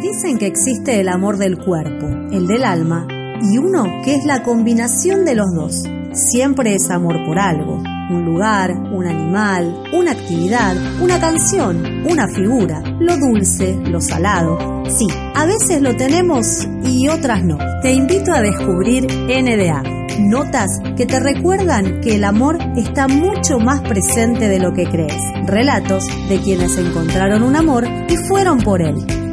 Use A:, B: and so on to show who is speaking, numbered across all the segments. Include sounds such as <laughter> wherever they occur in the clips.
A: Dicen que existe el amor del cuerpo, el del alma, y uno que es la combinación de los dos. Siempre es amor por algo, un lugar, un animal, una actividad, una canción, una figura, lo dulce, lo salado. Sí, a veces lo tenemos y otras no. Te invito a descubrir NDA. Notas que te recuerdan que el amor está mucho más presente de lo que crees. Relatos de quienes encontraron un amor y fueron por él.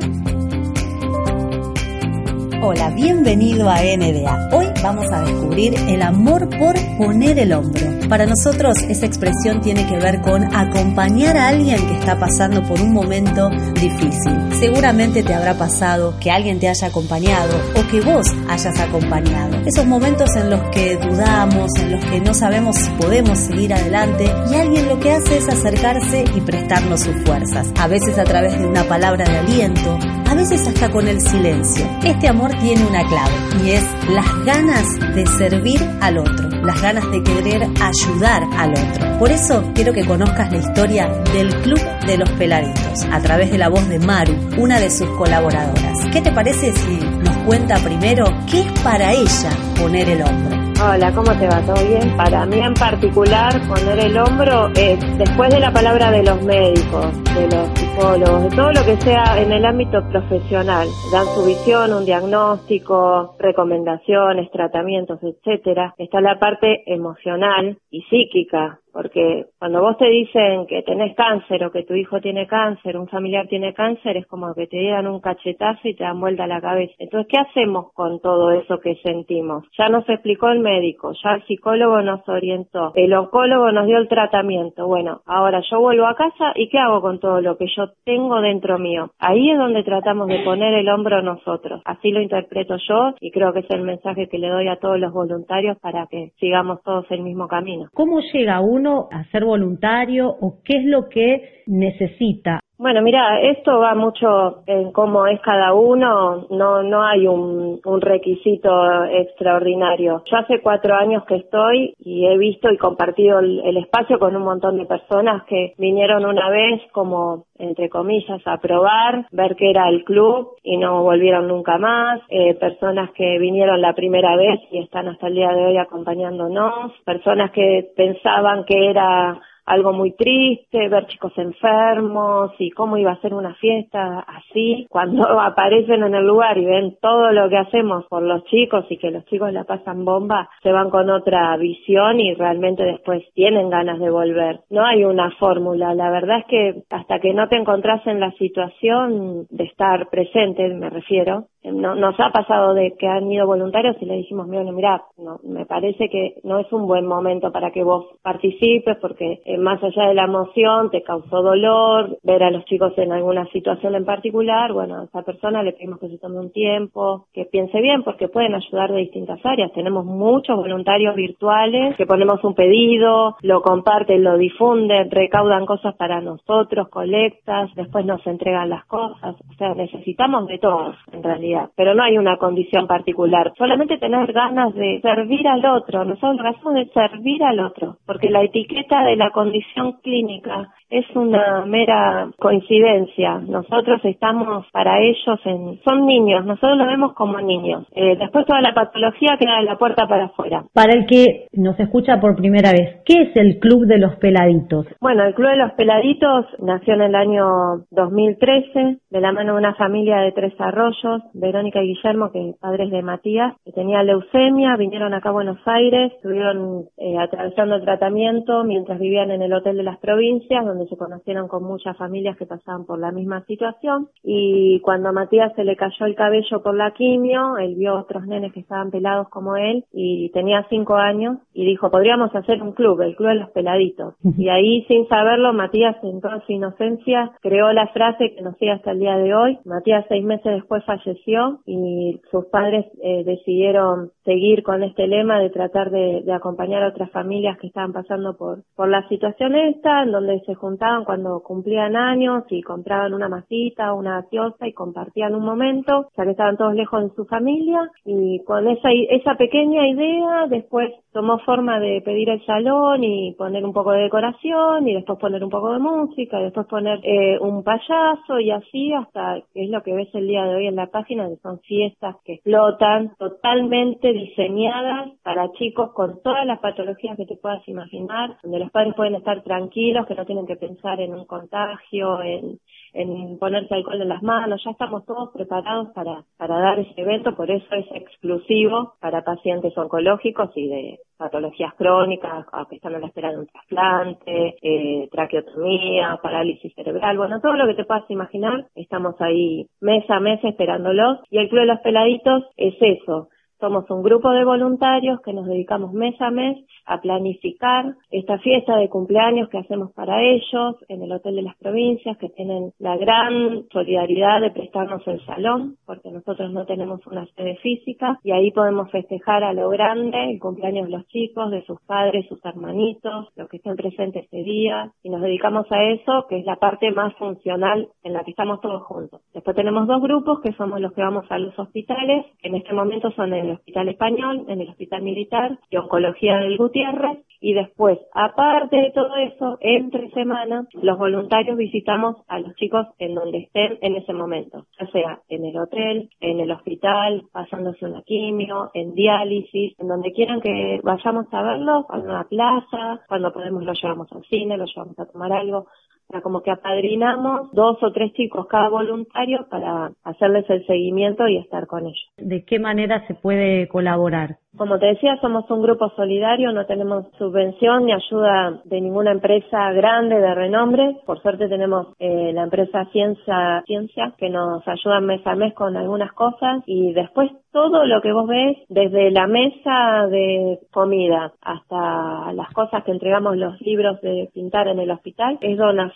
A: Hola, bienvenido a NDA. Hoy vamos a descubrir el amor por poner el hombro. Para nosotros esa expresión tiene que ver con acompañar a alguien que está pasando por un momento difícil. Seguramente te habrá pasado que alguien te haya acompañado o que vos hayas acompañado. Esos momentos en los que dudamos, en los que no sabemos si podemos seguir adelante y alguien lo que hace es acercarse y prestarnos sus fuerzas. A veces a través de una palabra de aliento, a veces hasta con el silencio. Este amor tiene una clave y es las ganas de servir al otro, las ganas de querer ayudar al otro. Por eso quiero que conozcas la historia del Club de los Peladitos a través de la voz de Maru, una de sus colaboradoras. ¿Qué te parece si nos cuenta primero qué es para ella poner el hombro?
B: Hola, ¿cómo te va? ¿Todo bien? Para mí en particular, poner el hombro es, después de la palabra de los médicos, de los psicólogos, de todo lo que sea en el ámbito profesional, dan su visión, un diagnóstico, recomendaciones, tratamientos, etcétera, está la parte emocional y psíquica, porque cuando vos te dicen que tenés cáncer o que tu hijo tiene cáncer, un familiar tiene cáncer, es como que te dieran un cachetazo y te dan vuelta la cabeza. Entonces, ¿qué hacemos con todo eso que sentimos? Ya nos explicó el médico, ya el psicólogo nos orientó, el oncólogo nos dio el tratamiento. Bueno, ahora yo vuelvo a casa y ¿qué hago con todo lo que yo tengo dentro mío? Ahí es donde tratamos de poner el hombro nosotros. Así lo interpreto yo y creo que es el mensaje que le doy a todos los voluntarios para que sigamos todos el mismo camino.
C: ¿Cómo llega uno a ser voluntario o qué es lo que necesita?
B: Bueno, mira, esto va mucho en cómo es cada uno, no, no hay un, requisito extraordinario. Yo hace cuatro años que estoy y he visto y compartido el, el, espacio con un montón de personas que vinieron una vez como, entre comillas, a probar, ver qué era el club y no volvieron nunca más, eh, personas que vinieron la primera vez y están hasta el día de hoy acompañándonos, personas que pensaban que era algo muy triste, ver chicos enfermos y cómo iba a ser una fiesta así. Cuando <laughs> aparecen en el lugar y ven todo lo que hacemos por los chicos y que los chicos la pasan bomba, se van con otra visión y realmente después tienen ganas de volver. No hay una fórmula, la verdad es que hasta que no te encontrás en la situación de estar presente, me refiero, no, nos ha pasado de que han ido voluntarios y le dijimos, bueno, mira, no, me parece que no es un buen momento para que vos participes porque eh, más allá de la emoción te causó dolor ver a los chicos en alguna situación en particular, bueno, a esa persona le pedimos que se tome un tiempo, que piense bien porque pueden ayudar de distintas áreas. Tenemos muchos voluntarios virtuales que ponemos un pedido, lo comparten, lo difunden, recaudan cosas para nosotros, colectas, después nos entregan las cosas. O sea, necesitamos de todos en realidad pero no hay una condición particular, solamente tener ganas de servir al otro, nosotros lo hacemos es servir al otro, porque la etiqueta de la condición clínica es una mera coincidencia. Nosotros estamos para ellos en, son niños, nosotros lo vemos como niños. Eh, después toda la patología queda de la puerta para afuera.
C: Para el que nos escucha por primera vez, ¿qué es el Club de los Peladitos?
B: Bueno, el Club de los Peladitos nació en el año 2013 de la mano de una familia de tres arroyos, Verónica y Guillermo, que padres de Matías, que tenía leucemia, vinieron acá a Buenos Aires, estuvieron eh, atravesando el tratamiento mientras vivían en el Hotel de las Provincias, donde se conocieron con muchas familias que pasaban por la misma situación y cuando a Matías se le cayó el cabello por la quimio, él vio otros nenes que estaban pelados como él y tenía cinco años y dijo, podríamos hacer un club, el club de los peladitos. Y ahí sin saberlo, Matías en toda su inocencia creó la frase que nos sigue hasta el día de hoy. Matías seis meses después falleció y sus padres eh, decidieron seguir con este lema de tratar de, acompañar a otras familias que estaban pasando por, por la situación esta, en donde se juntaban cuando cumplían años y compraban una masita, una gaseosa y compartían un momento, ya que estaban todos lejos de su familia. Y con esa, esa pequeña idea después tomó forma de pedir el salón y poner un poco de decoración y después poner un poco de música y después poner eh, un payaso y así hasta es lo que ves el día de hoy en la página son fiestas que explotan totalmente diseñadas para chicos con todas las patologías que te puedas imaginar donde los padres pueden estar tranquilos que no tienen que pensar en un contagio en en ponerse alcohol en las manos, ya estamos todos preparados para, para dar ese evento, por eso es exclusivo para pacientes oncológicos y de patologías crónicas, que están a la espera de un trasplante, eh, traqueotomía, parálisis cerebral, bueno, todo lo que te puedas imaginar, estamos ahí mes a mes esperándolos. Y el Club de los Peladitos es eso, somos un grupo de voluntarios que nos dedicamos mes a mes a planificar esta fiesta de cumpleaños que hacemos para ellos en el Hotel de las Provincias, que tienen la gran solidaridad de prestarnos el salón, porque nosotros no tenemos una sede física, y ahí podemos festejar a lo grande el cumpleaños de los chicos, de sus padres, sus hermanitos, los que estén presentes ese día, y nos dedicamos a eso, que es la parte más funcional en la que estamos todos juntos. Después tenemos dos grupos, que somos los que vamos a los hospitales, en este momento son en el Hospital Español, en el Hospital Militar y Oncología del Gutiérrez. Y después, aparte de todo eso, entre semanas, los voluntarios visitamos a los chicos en donde estén en ese momento, ya sea en el hotel, en el hospital, pasándose una quimio, en diálisis, en donde quieran que vayamos a verlos, a una plaza, cuando podemos los llevamos al cine, los llevamos a tomar algo, sea, como que apadrinamos dos o tres chicos cada voluntario para hacerles el seguimiento y estar con ellos.
C: ¿De qué manera se puede colaborar?
B: Como te decía, somos un grupo solidario, no tenemos subvención ni ayuda de ninguna empresa grande de renombre. Por suerte tenemos eh, la empresa Ciencia, Ciencia que nos ayuda mes a mes con algunas cosas y después todo lo que vos ves, desde la mesa de comida hasta las cosas que entregamos los libros de pintar en el hospital, es donación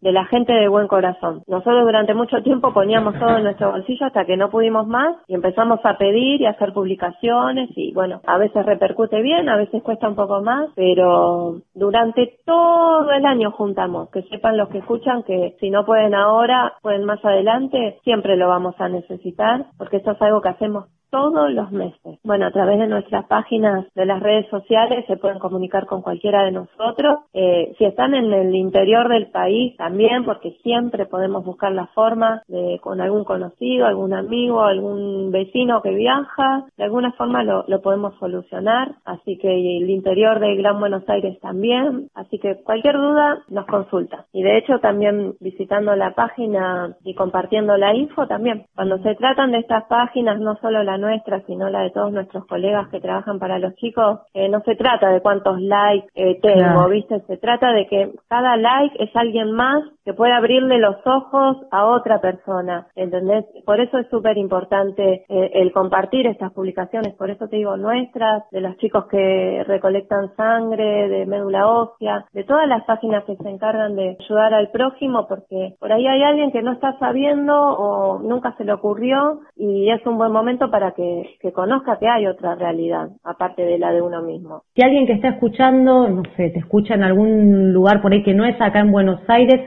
B: de la gente de buen corazón. Nosotros durante mucho tiempo poníamos todo en nuestro bolsillo hasta que no pudimos más y empezamos a pedir y a hacer publicaciones y bueno, a veces repercute bien, a veces cuesta un poco más, pero durante todo el año juntamos, que sepan los que escuchan que si no pueden ahora, pueden más adelante, siempre lo vamos a necesitar, porque esto es algo que hacemos todos los meses. Bueno, a través de nuestras páginas de las redes sociales se pueden comunicar con cualquiera de nosotros. Eh, si están en el interior del país también, porque siempre podemos buscar la forma de con algún conocido, algún amigo, algún vecino que viaja, de alguna forma lo, lo podemos solucionar. Así que el interior del Gran Buenos Aires también. Así que cualquier duda nos consulta. Y de hecho también visitando la página y compartiendo la info también. Cuando se tratan de estas páginas, no solo la nuestra, sino la de todos nuestros colegas que trabajan para los chicos, eh, no se trata de cuántos likes eh, tengo, ¿viste? Se trata de que cada like es alguien más que puede abrirle los ojos a otra persona, ¿entendés? Por eso es súper importante eh, el compartir estas publicaciones, por eso te digo nuestras, de los chicos que recolectan sangre, de médula ósea, de todas las páginas que se encargan de ayudar al prójimo, porque por ahí hay alguien que no está sabiendo o nunca se le ocurrió y es un buen momento para que, conozca que hay otra realidad, aparte de la de uno mismo.
C: Si alguien que está escuchando, no sé, te escucha en algún lugar por ahí que no es acá en Buenos Aires,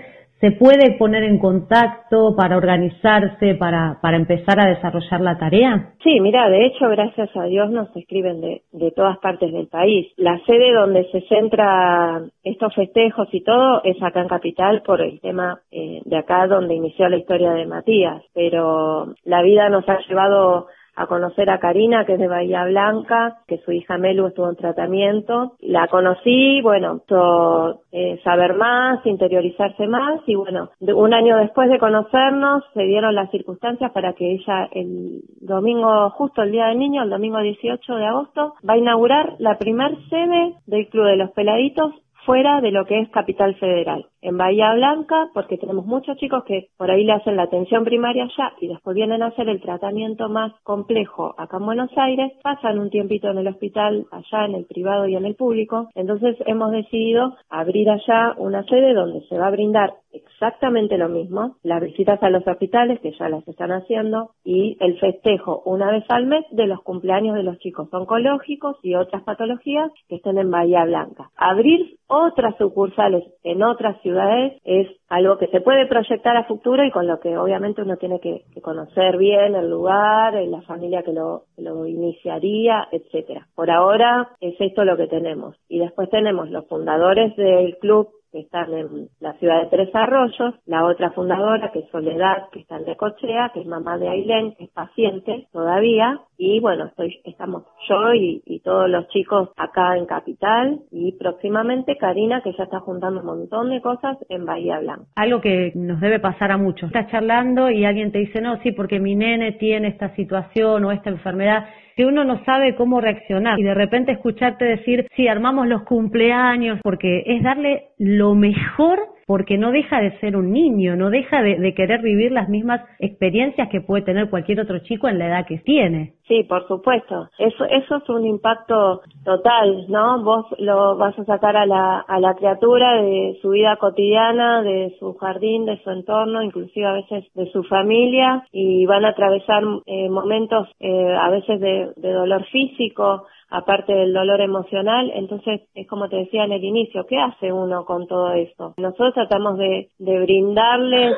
C: se puede poner en contacto para organizarse, para, para empezar a desarrollar la tarea?
B: Sí, mira, de hecho, gracias a Dios nos escriben de, de todas partes del país. La sede donde se centra estos festejos y todo es acá en Capital por el tema eh, de acá donde inició la historia de Matías, pero la vida nos ha llevado a conocer a Karina, que es de Bahía Blanca, que su hija Melu estuvo en tratamiento. La conocí, bueno, eh, saber más, interiorizarse más y bueno, un año después de conocernos se dieron las circunstancias para que ella el domingo, justo el Día del Niño, el domingo 18 de agosto, va a inaugurar la primer sede del Club de los Peladitos fuera de lo que es Capital Federal. En Bahía Blanca, porque tenemos muchos chicos que por ahí le hacen la atención primaria allá y después vienen a hacer el tratamiento más complejo acá en Buenos Aires, pasan un tiempito en el hospital, allá en el privado y en el público. Entonces hemos decidido abrir allá una sede donde se va a brindar exactamente lo mismo, las visitas a los hospitales, que ya las están haciendo, y el festejo una vez al mes de los cumpleaños de los chicos oncológicos y otras patologías que estén en Bahía Blanca. Abrir otras sucursales en otras ciudades es algo que se puede proyectar a futuro y con lo que obviamente uno tiene que, conocer bien el lugar, la familia que lo, lo iniciaría, etcétera. Por ahora es esto lo que tenemos. Y después tenemos los fundadores del club que están en la ciudad de Tres Arroyos, la otra fundadora, que es Soledad, que está en Necochea, que es mamá de Ailén, que es paciente todavía, y bueno, estoy, estamos yo y, todos los chicos acá en Capital, y próximamente Karina, que ya está juntando un montón de cosas en Bahía Blanca.
C: Algo que nos debe pasar a muchos. Estás charlando y alguien te dice, no, sí, porque mi nene tiene esta situación o esta enfermedad, que uno no sabe cómo reaccionar y de repente escucharte decir, sí, armamos los cumpleaños, porque es darle lo mejor porque no deja de ser un niño, no deja de, querer vivir las mismas experiencias que puede tener cualquier otro chico en la edad que tiene.
B: Sí, por supuesto. Eso, eso es un impacto total, ¿no? Vos lo vas a sacar a la, a la criatura de su vida cotidiana, de su jardín, de su entorno, inclusive a veces de su familia, y van a atravesar eh, momentos eh, a veces de, de dolor físico, aparte del dolor emocional, entonces es como te decía en el inicio, ¿qué hace uno con todo esto? Nosotros tratamos de, de brindarles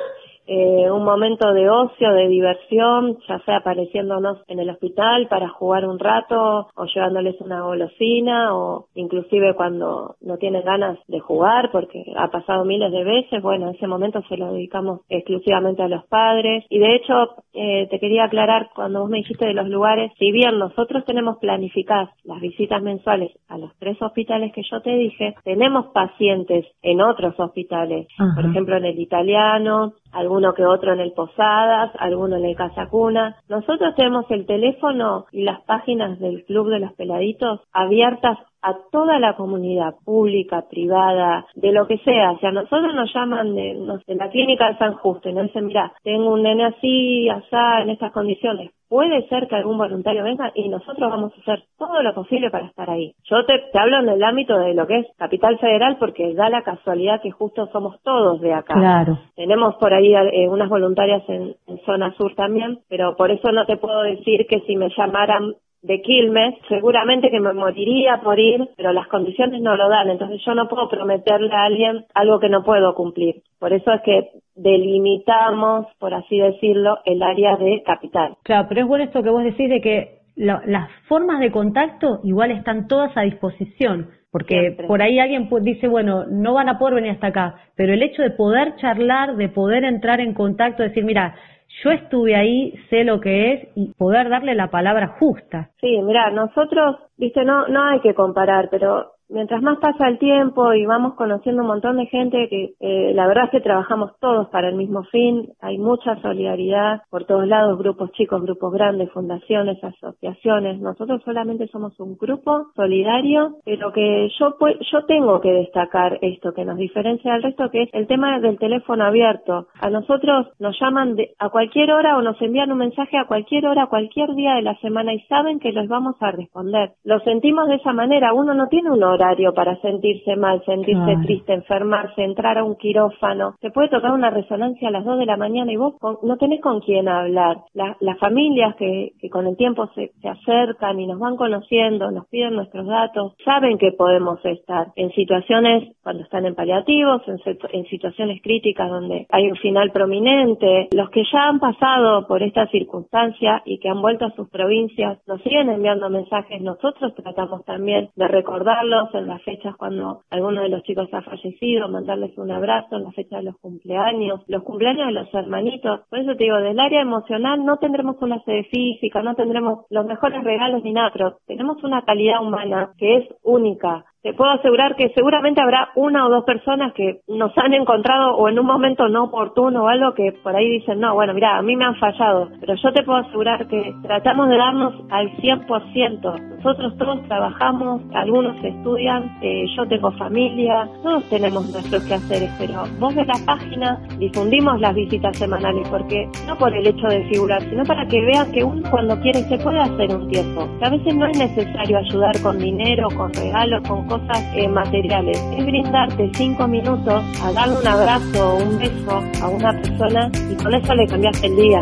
B: eh, un momento de ocio, de diversión, ya sea apareciéndonos en el hospital para jugar un rato o llevándoles una golosina o inclusive cuando no tienen ganas de jugar porque ha pasado miles de veces, bueno, en ese momento se lo dedicamos exclusivamente a los padres. Y de hecho eh, te quería aclarar cuando vos me dijiste de los lugares, si bien nosotros tenemos planificadas las visitas mensuales a los tres hospitales que yo te dije, tenemos pacientes en otros hospitales, por ejemplo en el italiano, alguno que otro en el Posadas, alguno en el Casa Cuna. Nosotros tenemos el teléfono y las páginas del Club de los Peladitos abiertas a toda la comunidad pública, privada, de lo que sea. O sea, nosotros nos llaman de, la clínica de San Justo y nos dicen, mira, tengo un nene así, asá, en estas condiciones. Puede ser que algún voluntario venga y nosotros vamos a hacer todo lo posible para estar ahí. Yo te, hablo en el ámbito de lo que es Capital Federal porque da la casualidad que justo somos todos de acá.
C: Claro.
B: Tenemos por ahí eh, unas voluntarias en zona sur también, pero por eso no te puedo decir que si me llamaran de Quilmes, seguramente que me moriría por ir, pero las condiciones no lo dan, entonces yo no puedo prometerle a alguien algo que no puedo cumplir. Por eso es que delimitamos, por así decirlo, el área de capital.
C: Claro, pero es bueno esto que vos decís de que las formas de contacto igual están todas a disposición, porque por ahí alguien dice, bueno, no van a poder venir hasta acá, pero el hecho de poder charlar, de poder entrar en contacto, decir, mira, yo estuve ahí, sé lo que es y poder darle la palabra justa.
B: Sí, mira, nosotros, viste, no, no hay que comparar, pero mientras más pasa el tiempo y vamos conociendo un montón de gente que eh, la verdad es que trabajamos todos para el mismo fin, hay mucha solidaridad por todos lados, grupos chicos, grupos grandes, fundaciones, asociaciones, nosotros solamente somos un grupo solidario, pero que yo yo tengo que destacar esto que nos diferencia del resto que es el tema del teléfono abierto. A nosotros nos llaman de, a cualquier hora o nos envían un mensaje a cualquier hora, cualquier día de la semana y saben que les vamos a responder. Lo sentimos de esa manera, uno no tiene un horario para sentirse mal, sentirse triste, enfermarse, entrar a un quirófano. Te puede tocar una resonancia a las 2 de la mañana y vos no tenés con quién hablar. las familias que, con el tiempo se, acercan y nos van conociendo, nos piden nuestros datos, saben que podemos estar en situaciones cuando están en paliativos, en, en situaciones críticas donde hay un final prominente. Los que ya han pasado por esta circunstancia y que han vuelto a sus provincias nos siguen enviando mensajes. Nosotros tratamos también de recordarlos en las fechas cuando alguno de los chicos ha fallecido, mandarles un abrazo en la fecha de los cumpleaños, los cumpleaños de los hermanitos. Por eso te digo, del área emocional no tendremos una sede física, no tendremos los mejores regalos ni nada, pero tenemos una calidad humana que es única te puedo asegurar que seguramente habrá una o dos personas que nos han encontrado o en un momento no oportuno o algo que por ahí dicen, no, bueno, mira, a mí me han fallado, pero yo te puedo asegurar que tratamos de darnos al 100%. Nosotros todos trabajamos, algunos estudian, eh, yo tengo familia, todos tenemos nuestros quehaceres, pero vos ves la página, difundimos las visitas semanales, porque no por el hecho de figurar, sino para que vean que uno cuando quiere se puede hacer un tiempo, que a veces no es necesario ayudar con dinero, con regalos, con cosas, cosas eh, materiales, es brindarte cinco minutos a darle un abrazo o un beso a una persona y con eso le cambiaste el día.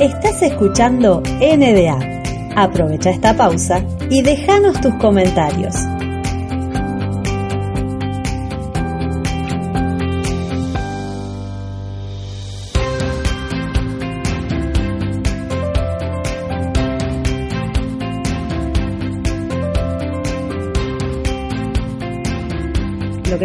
A: Estás escuchando NDA. Aprovecha esta pausa y déjanos tus comentarios.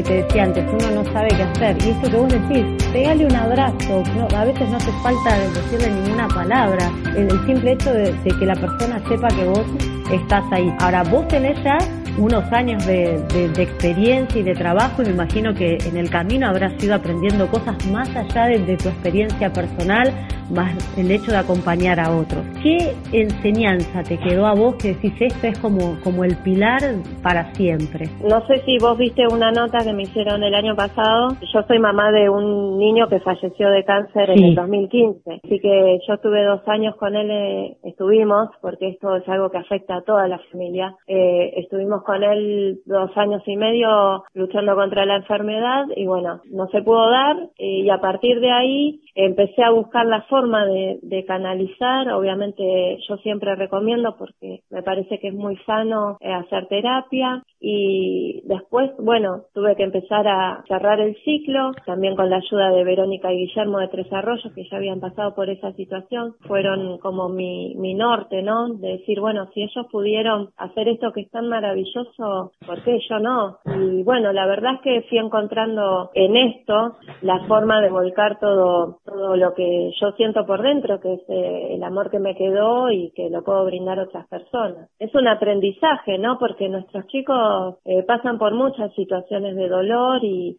C: Te decía antes, uno no sabe qué hacer. Y esto que vos decís, pegale un abrazo, a veces no hace falta decirle ninguna palabra, el, el simple hecho de, de, que la persona sepa que vos estás ahí. Ahora, vos tenés ya unos años de, de, experiencia y de trabajo y me imagino que en el camino habrás ido aprendiendo cosas más allá de, tu experiencia personal, más el hecho de acompañar a otros. ¿Qué enseñanza te quedó a vos que decís esto es como, como el pilar para siempre?
B: No sé si vos viste una nota que me hicieron el año pasado. Yo soy mamá de un niño que falleció de cáncer en el 2015, así que yo estuve dos años con él, eh, estuvimos, porque esto es algo que afecta a toda la familia, eh, estuvimos con él dos años y medio luchando contra la enfermedad y bueno, no se pudo dar y a partir de ahí empecé a buscar la forma de, de canalizar. Obviamente yo siempre recomiendo porque me parece que es muy sano eh, hacer terapia y después, bueno, tuve que empezar a cerrar el ciclo, también con la ayuda de Verónica y Guillermo de Tres Arroyos, que ya habían pasado por esa situación, fueron como mi, mi norte, ¿no? De decir, bueno, si ellos pudieron hacer esto que es tan maravilloso, ¿por qué yo no? Y bueno, la verdad es que fui encontrando en esto la forma de volcar todo, todo lo que yo siento por dentro, que es eh, el amor que me quedó y que lo puedo brindar a otras personas. Es un aprendizaje, ¿no? Porque nuestros chicos eh, pasan por muchas situaciones de dolor y,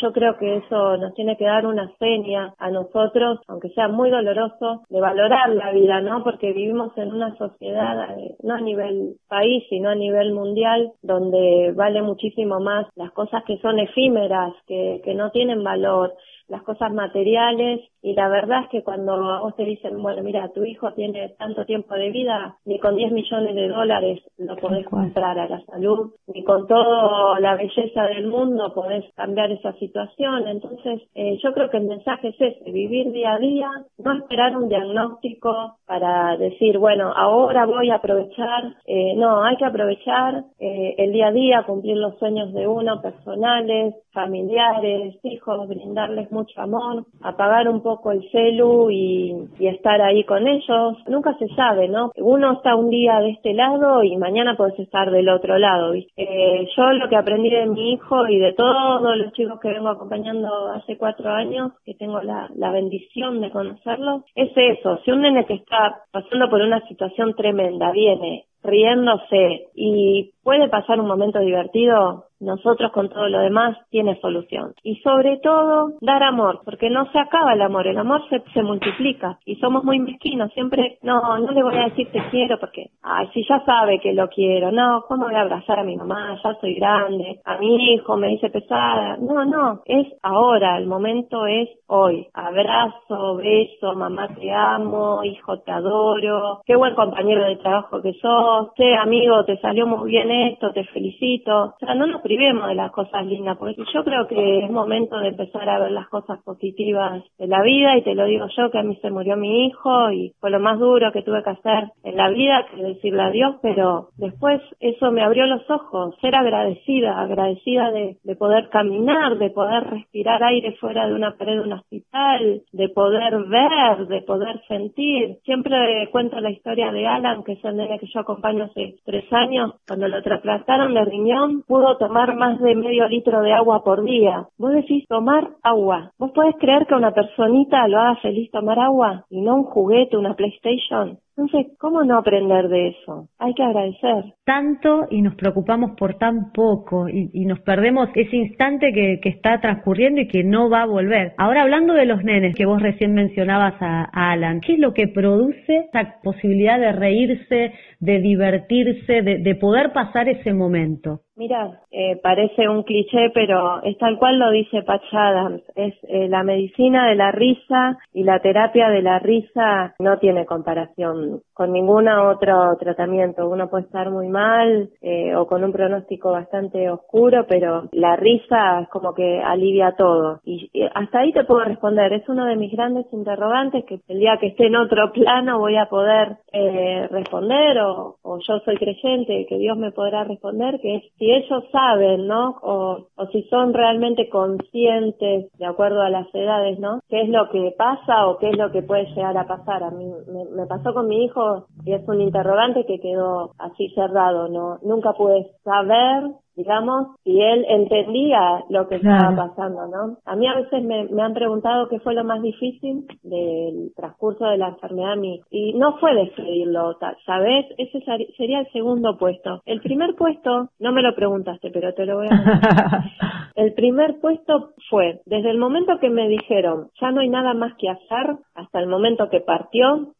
B: yo creo que eso nos tiene que dar una seña a nosotros, aunque sea muy doloroso, de valorar la vida, ¿no? Porque vivimos en una sociedad, eh, no a nivel país, sino a nivel mundial, donde vale muchísimo más las cosas que son efímeras, que, que no tienen valor, las cosas materiales y la verdad es que cuando vos te dicen, bueno, mira, tu hijo tiene tanto tiempo de vida, ni con 10 millones de dólares lo podés comprar a la salud, ni con toda la belleza del mundo podés cambiar esa situación. Entonces, eh, yo creo que el mensaje es ese, vivir día a día, no esperar un diagnóstico para decir, bueno, ahora voy a aprovechar. Eh, no, hay que aprovechar eh, el día a día, cumplir los sueños de uno, personales, familiares, hijos, brindarles mucho amor, apagar un poco el celu y, estar ahí con ellos. Nunca se sabe, ¿no? Uno está un día de este lado y mañana puedes estar del otro lado. Eh, yo lo que aprendí de mi hijo y de todos los chicos que vengo acompañando hace cuatro años, que tengo la bendición de conocerlos, es eso. Si un nene que está pasando por una situación tremenda viene riéndose y puede pasar un momento divertido, nosotros con todo lo demás tiene solución. Y sobre todo, dar amor, porque no se acaba el amor, el amor se, multiplica y somos muy mezquinos, siempre, no, no le voy a decir te quiero porque, ay, si ya sabe que lo quiero, no, ¿cómo voy a abrazar a mi mamá? Ya soy grande, a mi hijo me dice pesada, no, no, es ahora, el momento es hoy. Abrazo, beso, mamá te amo, hijo te adoro, qué buen compañero de trabajo que sos, amigo, te salió muy bien esto, te felicito. O sea, no nos privemos de las cosas lindas, porque yo creo que es momento de empezar a ver las cosas positivas de la vida y te lo digo yo que a mí se murió mi hijo y fue lo más duro que tuve que hacer en la vida, que decirle adiós, pero después eso me abrió los ojos, ser agradecida, agradecida de, de poder caminar, de poder respirar aire fuera de una pared de un hospital, de poder ver, de poder sentir. Siempre cuento la historia de Alan, que es el nene que yo hace tres años, cuando lo trasplantaron de riñón, pudo tomar más de medio litro de agua por día. Vos decís tomar agua. ¿Vos podés creer que una personita lo haga feliz tomar agua y no un juguete, una PlayStation? Entonces, ¿cómo no aprender de eso? Hay que agradecer.
C: Tanto y nos preocupamos por tan poco y, nos perdemos ese instante que, está transcurriendo y que no va a volver. Ahora hablando de los nenes que vos recién mencionabas a, Alan, ¿qué es lo que produce esa posibilidad de reírse, de divertirse, de, de poder pasar ese momento?
B: Mira, eh, parece un cliché, pero es tal cual lo dice Patch Adams. Es eh, la medicina de la risa y la terapia de la risa no tiene comparación con ningún otro tratamiento. Uno puede estar muy mal eh, o con un pronóstico bastante oscuro, pero la risa es como que alivia todo. Y, hasta ahí te puedo responder. Es uno de mis grandes interrogantes que el día que esté en otro plano voy a poder eh, responder o, yo soy creyente que Dios me podrá responder, que es si ellos saben, ¿no? O, o si son realmente conscientes, de acuerdo a las edades, ¿no? ¿Qué es lo que pasa o qué es lo que puede llegar a pasar? A mí me, pasó con mi hijo y es un interrogante que quedó así cerrado, ¿no? Nunca pude saber digamos, y él entendía lo que estaba pasando, ¿no? A mí a veces me, han preguntado qué fue lo más difícil del transcurso de la enfermedad y no fue despedirlo, ¿sabes? Ese sería el segundo puesto. El primer puesto, no me lo preguntaste, pero te lo voy a <laughs> El primer puesto fue, desde el momento que me dijeron, ya no hay nada más que hacer, hasta el momento que partió,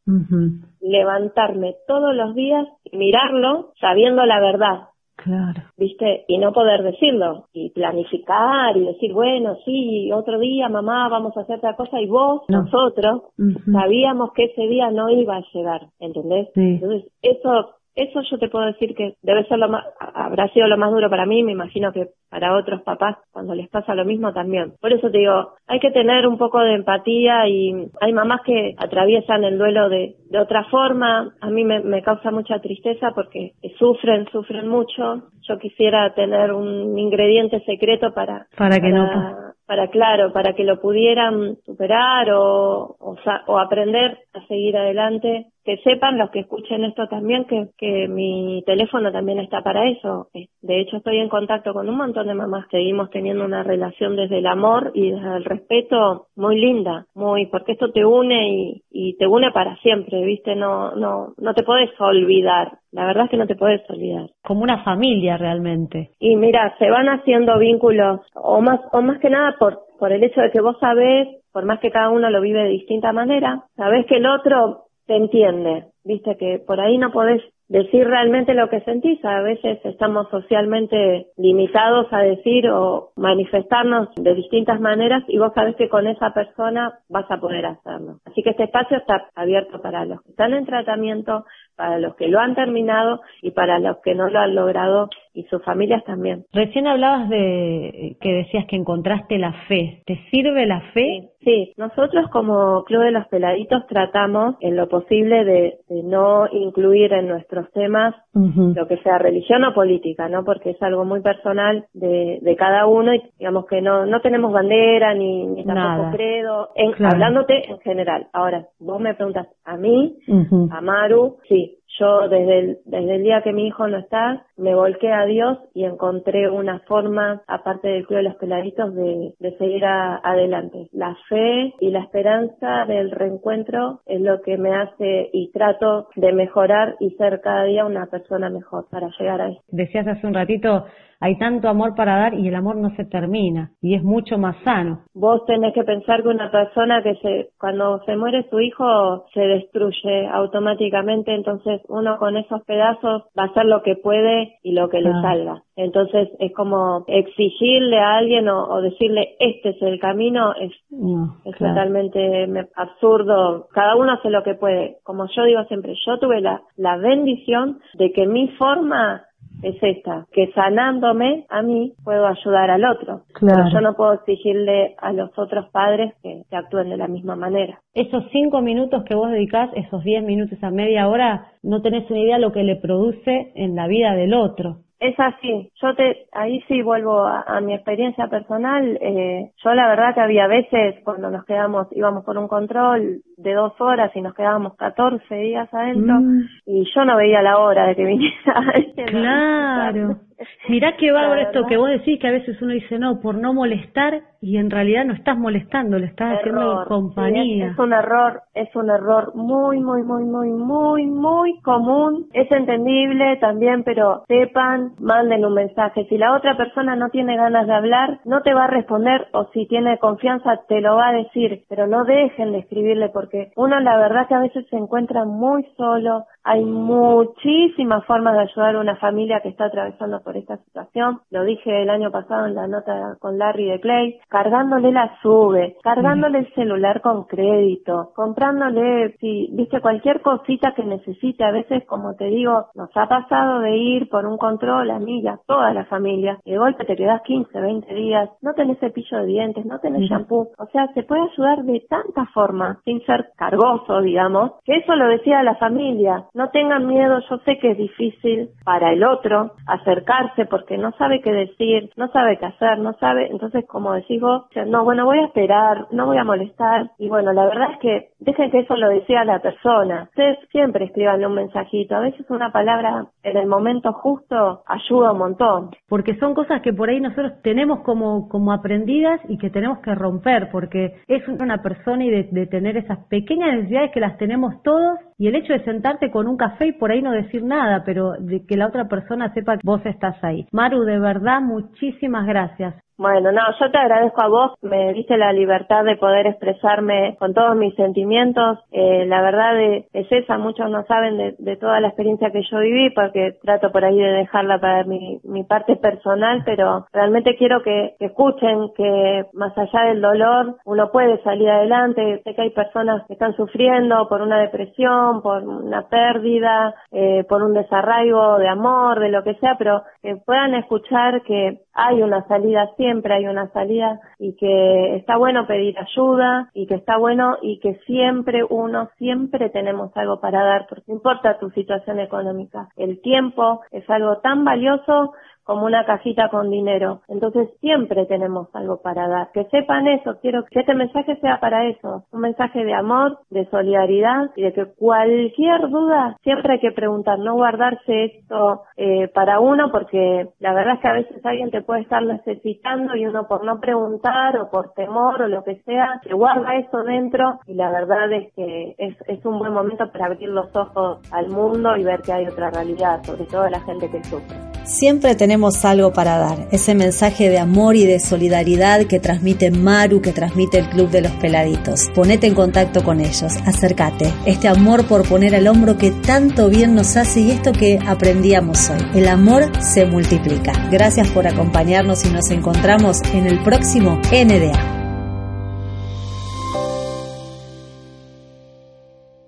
B: levantarme todos los días y mirarlo sabiendo la verdad,
C: Claro.
B: ¿Viste? Y no poder decirlo. Y planificar y decir, bueno, sí, otro día, mamá, vamos a hacer otra cosa. Y vos, nosotros, sabíamos que ese día no iba a llegar. ¿Entendés? Entonces, eso eso yo te puedo decir que debe ser lo más, habrá sido lo más duro para mí, me imagino que para otros papás cuando les pasa lo mismo también. Por eso te digo, hay que tener un poco de empatía y hay mamás que atraviesan el duelo de, de otra forma. A mí me, me causa mucha tristeza porque sufren, sufren mucho. Yo quisiera tener un ingrediente secreto para,
C: para que no
B: para claro, para que lo pudieran superar o, o, aprender a seguir adelante. Que sepan los que escuchen esto también que, que mi teléfono también está para eso. De hecho, estoy en contacto con un montón de mamás. Seguimos teniendo una relación desde el amor y desde el respeto muy linda, muy, porque esto te une y, y te une para siempre, ¿viste? No, no, no te puedes olvidar. La verdad es que no te puedes olvidar.
C: Como una familia realmente.
B: Y mira, se van haciendo vínculos, o más, o más que nada por, por el hecho de que vos sabés, por más que cada uno lo vive de distinta manera, sabés que el otro te entiende, viste que por ahí no podés decir realmente lo que sentís. A veces estamos socialmente limitados a decir o manifestarnos de distintas maneras y vos sabés que con esa persona vas a poder hacerlo. Así que este espacio está abierto para los que están en tratamiento, para los que lo han terminado y para los que no lo han logrado y sus familias también.
C: Recién hablabas de que decías que encontraste la fe. ¿Te sirve la fe?
B: Sí, nosotros como Club de los Peladitos tratamos en lo posible de, no incluir en nuestros temas lo que sea religión o política, ¿no? Porque es algo muy personal de, de cada uno y digamos que no, no tenemos bandera ni, ni tampoco credo, hablándote en general. Ahora, vos me preguntas a mí, a Maru, sí, really yo desde el, desde el día que mi hijo no está, me volqué a Dios y encontré una forma, aparte del Club de los Peladitos, de, de seguir adelante. La fe y la esperanza del reencuentro es lo que me hace y trato de mejorar y ser cada día una persona mejor para llegar a eso.
C: Decías hace un ratito, hay tanto amor para dar y el amor no se termina y es mucho más sano.
B: Vos tenés que pensar que una persona que se, cuando se muere su hijo se destruye automáticamente, entonces uno con esos pedazos va a hacer lo que puede y lo que le salga. Entonces es como exigirle a alguien o, decirle este es el camino es, es totalmente absurdo. Cada uno hace lo que puede. Como yo digo siempre, yo tuve la, la bendición de que mi forma es esta, que sanándome a mí puedo ayudar al otro. Claro. Pero yo no puedo exigirle a los otros padres que, que, actúen de la misma manera.
C: Esos cinco minutos que vos dedicás, esos diez minutos a media hora, no tenés una idea lo que le produce en la vida del otro.
B: Es así. Yo te, ahí sí vuelvo a, mi experiencia personal. Eh, yo la verdad que había veces cuando nos quedamos, íbamos por un control de dos horas y nos quedábamos 14 días adentro mm. y yo no veía la hora de que viniera. <laughs>
C: claro. Mirá qué <laughs> bárbaro esto que vos decís que a veces uno dice no, por no molestar y en realidad no estás molestando, le estás haciendo compañía.
B: es, un error, es un error muy, muy, muy, muy, muy, muy común. Es entendible también, pero sepan, manden un mensaje. Si la otra persona no tiene ganas de hablar, no te va a responder o si tiene confianza te lo va a decir, pero no dejen de escribirle porque uno la verdad que a veces se encuentra muy solo, Hay muchísimas formas de ayudar a una familia que está atravesando por esta situación. Lo dije el año pasado en la nota con Larry de Clay, cargándole la sube, cargándole el celular con crédito, comprándole, si viste cualquier cosita que necesite. A veces, como te digo, nos ha pasado de ir por un control a millas, toda la familia, de golpe te quedas 15, 20 días, no tenés cepillo de dientes, no tenés shampoo. O sea, se puede ayudar de tantas formas, sin ser cargoso, digamos, que eso lo decía la familia no tengan miedo, yo sé que es difícil para el otro acercarse porque no sabe qué decir, no sabe qué hacer, no sabe, entonces como decís vos, no, bueno, voy a esperar, no voy a molestar y bueno, la verdad es que dejen que eso lo decía la persona. Ustedes siempre escriban un mensajito, a veces una palabra en el momento justo ayuda un montón.
C: Porque son cosas que por ahí nosotros tenemos como, como aprendidas y que tenemos que romper porque es una persona y de, de tener esas pequeñas necesidades que las tenemos todos y el hecho de sentarte con un café y por ahí no decir nada, pero de que la otra persona sepa que vos estás ahí. Maru, de verdad, muchísimas gracias.
B: Bueno, no, yo te agradezco a vos, me diste la libertad de poder expresarme con todos mis sentimientos. Eh, la verdad es esa, muchos no saben de, toda la experiencia que yo viví porque trato por ahí de dejarla para mi, parte personal, pero realmente quiero que, escuchen que más allá del dolor uno puede salir adelante. Sé que hay personas que están sufriendo por una depresión, por una pérdida, eh, por un desarraigo de amor, de lo que sea, pero que puedan escuchar que hay una salida siempre hay una salida y que está bueno pedir ayuda y que está bueno y que siempre uno, siempre tenemos algo para dar, porque no importa tu situación económica. El tiempo es algo tan valioso como una cajita con dinero. Entonces siempre tenemos algo para dar. Que sepan eso, quiero que este mensaje sea para eso, un mensaje de amor, de solidaridad y de que cualquier duda siempre hay que preguntar, no guardarse esto eh, para uno porque la verdad es que a veces alguien te puede estar necesitando y uno por no preguntar o por temor o lo que sea, se guarda eso dentro y la verdad es que es, es un buen momento para abrir los ojos al mundo y ver que hay otra realidad, sobre todo la gente que sufre.
A: Siempre tenemos algo para dar, ese mensaje de amor y de solidaridad que transmite Maru, que transmite el Club de los Peladitos. Ponete en contacto con ellos, acércate. Este amor por poner al hombro que tanto bien nos hace y esto que aprendíamos hoy. El amor se multiplica. Gracias por acompañarnos y nos encontramos en el próximo NDA.